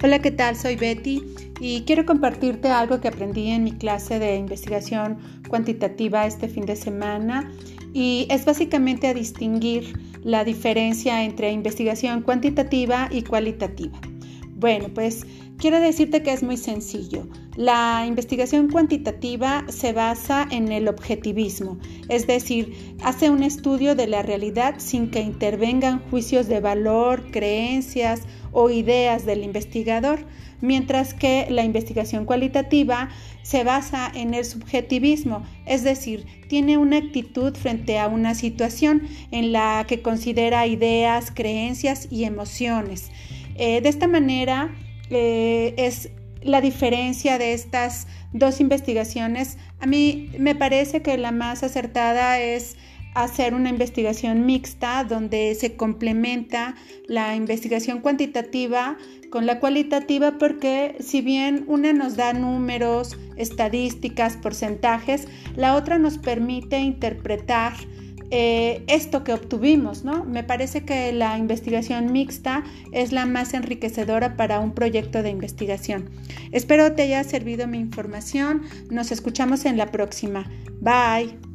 Hola, ¿qué tal? Soy Betty y quiero compartirte algo que aprendí en mi clase de investigación cuantitativa este fin de semana y es básicamente a distinguir la diferencia entre investigación cuantitativa y cualitativa. Bueno, pues quiero decirte que es muy sencillo. La investigación cuantitativa se basa en el objetivismo, es decir, hace un estudio de la realidad sin que intervengan juicios de valor, creencias o ideas del investigador, mientras que la investigación cualitativa se basa en el subjetivismo, es decir, tiene una actitud frente a una situación en la que considera ideas, creencias y emociones. Eh, de esta manera eh, es la diferencia de estas dos investigaciones, a mí me parece que la más acertada es hacer una investigación mixta donde se complementa la investigación cuantitativa con la cualitativa porque si bien una nos da números, estadísticas, porcentajes, la otra nos permite interpretar eh, esto que obtuvimos, ¿no? Me parece que la investigación mixta es la más enriquecedora para un proyecto de investigación. Espero te haya servido mi información. Nos escuchamos en la próxima. Bye.